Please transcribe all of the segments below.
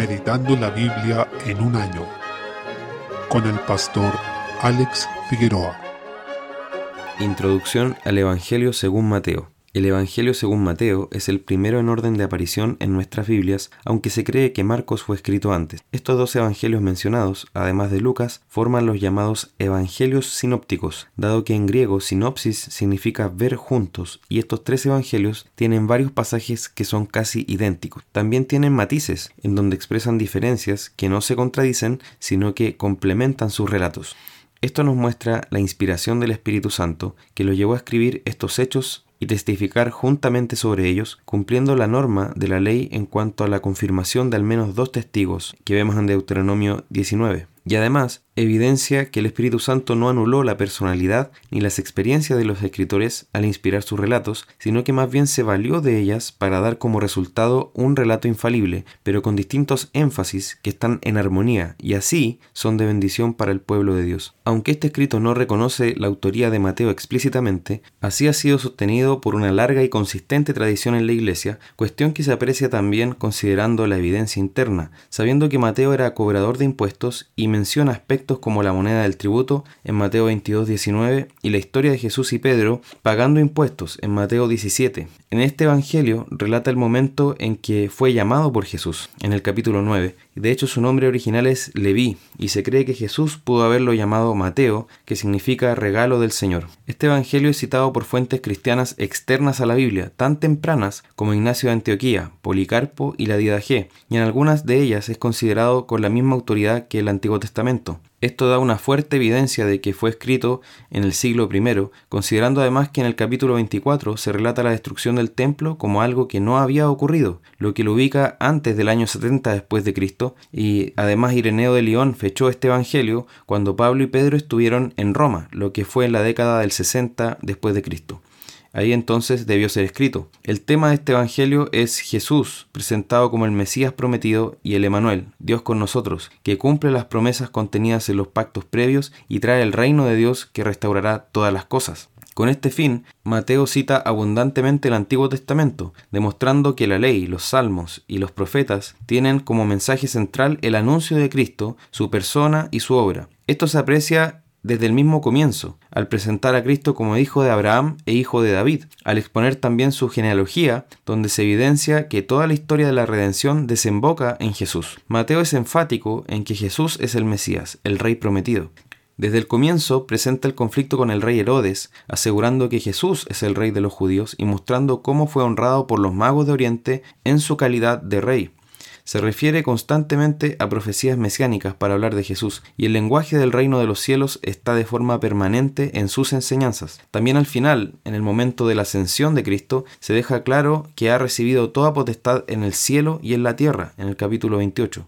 Meditando la Biblia en un año con el pastor Alex Figueroa. Introducción al Evangelio según Mateo. El Evangelio según Mateo es el primero en orden de aparición en nuestras Biblias, aunque se cree que Marcos fue escrito antes. Estos dos evangelios mencionados, además de Lucas, forman los llamados evangelios sinópticos, dado que en griego sinopsis significa ver juntos, y estos tres evangelios tienen varios pasajes que son casi idénticos. También tienen matices, en donde expresan diferencias que no se contradicen, sino que complementan sus relatos. Esto nos muestra la inspiración del Espíritu Santo que lo llevó a escribir estos hechos y testificar juntamente sobre ellos, cumpliendo la norma de la ley en cuanto a la confirmación de al menos dos testigos que vemos en Deuteronomio 19. Y además, evidencia que el Espíritu Santo no anuló la personalidad ni las experiencias de los escritores al inspirar sus relatos, sino que más bien se valió de ellas para dar como resultado un relato infalible, pero con distintos énfasis que están en armonía y así son de bendición para el pueblo de Dios. Aunque este escrito no reconoce la autoría de Mateo explícitamente, así ha sido sostenido por una larga y consistente tradición en la Iglesia, cuestión que se aprecia también considerando la evidencia interna, sabiendo que Mateo era cobrador de impuestos y menciona aspectos como la moneda del tributo en Mateo 22, 19 y la historia de Jesús y Pedro pagando impuestos en Mateo 17. En este Evangelio relata el momento en que fue llamado por Jesús, en el capítulo 9. De hecho su nombre original es Leví y se cree que Jesús pudo haberlo llamado Mateo, que significa regalo del Señor. Este Evangelio es citado por fuentes cristianas externas a la Biblia, tan tempranas como Ignacio de Antioquía, Policarpo y la Didaje, y en algunas de ellas es considerado con la misma autoridad que el Antiguo Testamento. Esto da una fuerte evidencia de que fue escrito en el siglo I, considerando además que en el capítulo 24 se relata la destrucción del templo como algo que no había ocurrido, lo que lo ubica antes del año 70 después de Cristo, y además Ireneo de León fechó este evangelio cuando Pablo y Pedro estuvieron en Roma, lo que fue en la década del 60 después de Cristo. Ahí entonces debió ser escrito. El tema de este Evangelio es Jesús, presentado como el Mesías prometido, y el Emanuel, Dios con nosotros, que cumple las promesas contenidas en los pactos previos y trae el reino de Dios que restaurará todas las cosas. Con este fin, Mateo cita abundantemente el Antiguo Testamento, demostrando que la ley, los salmos y los profetas tienen como mensaje central el anuncio de Cristo, su persona y su obra. Esto se aprecia desde el mismo comienzo, al presentar a Cristo como hijo de Abraham e hijo de David, al exponer también su genealogía, donde se evidencia que toda la historia de la redención desemboca en Jesús. Mateo es enfático en que Jesús es el Mesías, el Rey prometido. Desde el comienzo presenta el conflicto con el rey Herodes, asegurando que Jesús es el rey de los judíos y mostrando cómo fue honrado por los magos de Oriente en su calidad de rey se refiere constantemente a profecías mesiánicas para hablar de Jesús, y el lenguaje del reino de los cielos está de forma permanente en sus enseñanzas. También al final, en el momento de la ascensión de Cristo, se deja claro que ha recibido toda potestad en el cielo y en la tierra, en el capítulo 28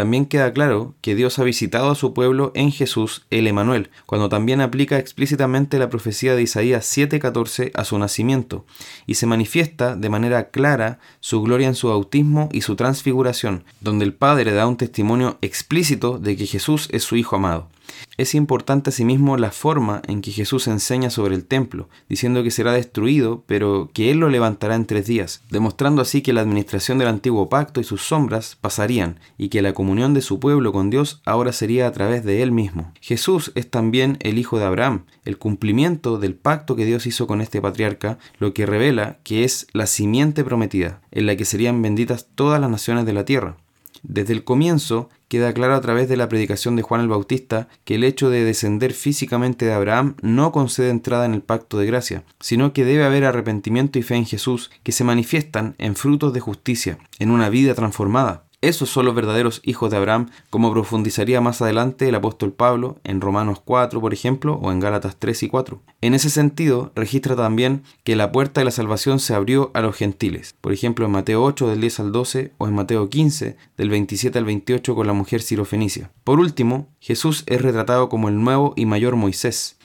también queda claro que Dios ha visitado a su pueblo en Jesús el Emanuel, cuando también aplica explícitamente la profecía de Isaías 7:14 a su nacimiento, y se manifiesta de manera clara su gloria en su bautismo y su transfiguración, donde el Padre da un testimonio explícito de que Jesús es su Hijo amado. Es importante asimismo la forma en que Jesús enseña sobre el templo, diciendo que será destruido, pero que Él lo levantará en tres días, demostrando así que la administración del antiguo pacto y sus sombras pasarían, y que la comunión de su pueblo con Dios ahora sería a través de Él mismo. Jesús es también el Hijo de Abraham, el cumplimiento del pacto que Dios hizo con este patriarca, lo que revela que es la simiente prometida, en la que serían benditas todas las naciones de la tierra. Desde el comienzo queda claro a través de la predicación de Juan el Bautista que el hecho de descender físicamente de Abraham no concede entrada en el pacto de gracia, sino que debe haber arrepentimiento y fe en Jesús que se manifiestan en frutos de justicia, en una vida transformada. Esos son los verdaderos hijos de Abraham, como profundizaría más adelante el apóstol Pablo en Romanos 4, por ejemplo, o en Gálatas 3 y 4. En ese sentido, registra también que la puerta de la salvación se abrió a los gentiles, por ejemplo en Mateo 8 del 10 al 12 o en Mateo 15 del 27 al 28 con la mujer sirofenicia. Por último, Jesús es retratado como el nuevo y mayor Moisés,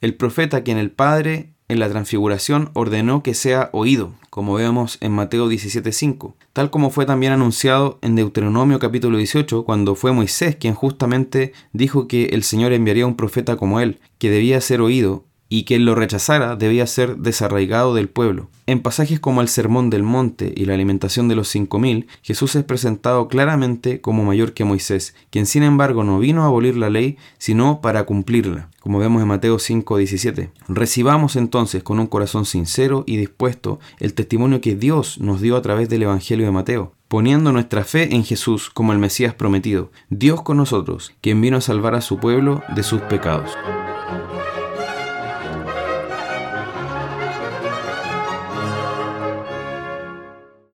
el profeta quien el Padre en la transfiguración ordenó que sea oído, como vemos en Mateo 17:5, tal como fue también anunciado en Deuteronomio capítulo 18, cuando fue Moisés quien justamente dijo que el Señor enviaría un profeta como él, que debía ser oído, y quien lo rechazara debía ser desarraigado del pueblo. En pasajes como el Sermón del Monte y la alimentación de los cinco mil, Jesús es presentado claramente como mayor que Moisés, quien sin embargo no vino a abolir la ley, sino para cumplirla, como vemos en Mateo 5:17. Recibamos entonces con un corazón sincero y dispuesto el testimonio que Dios nos dio a través del Evangelio de Mateo poniendo nuestra fe en Jesús como el Mesías prometido, Dios con nosotros, quien vino a salvar a su pueblo de sus pecados.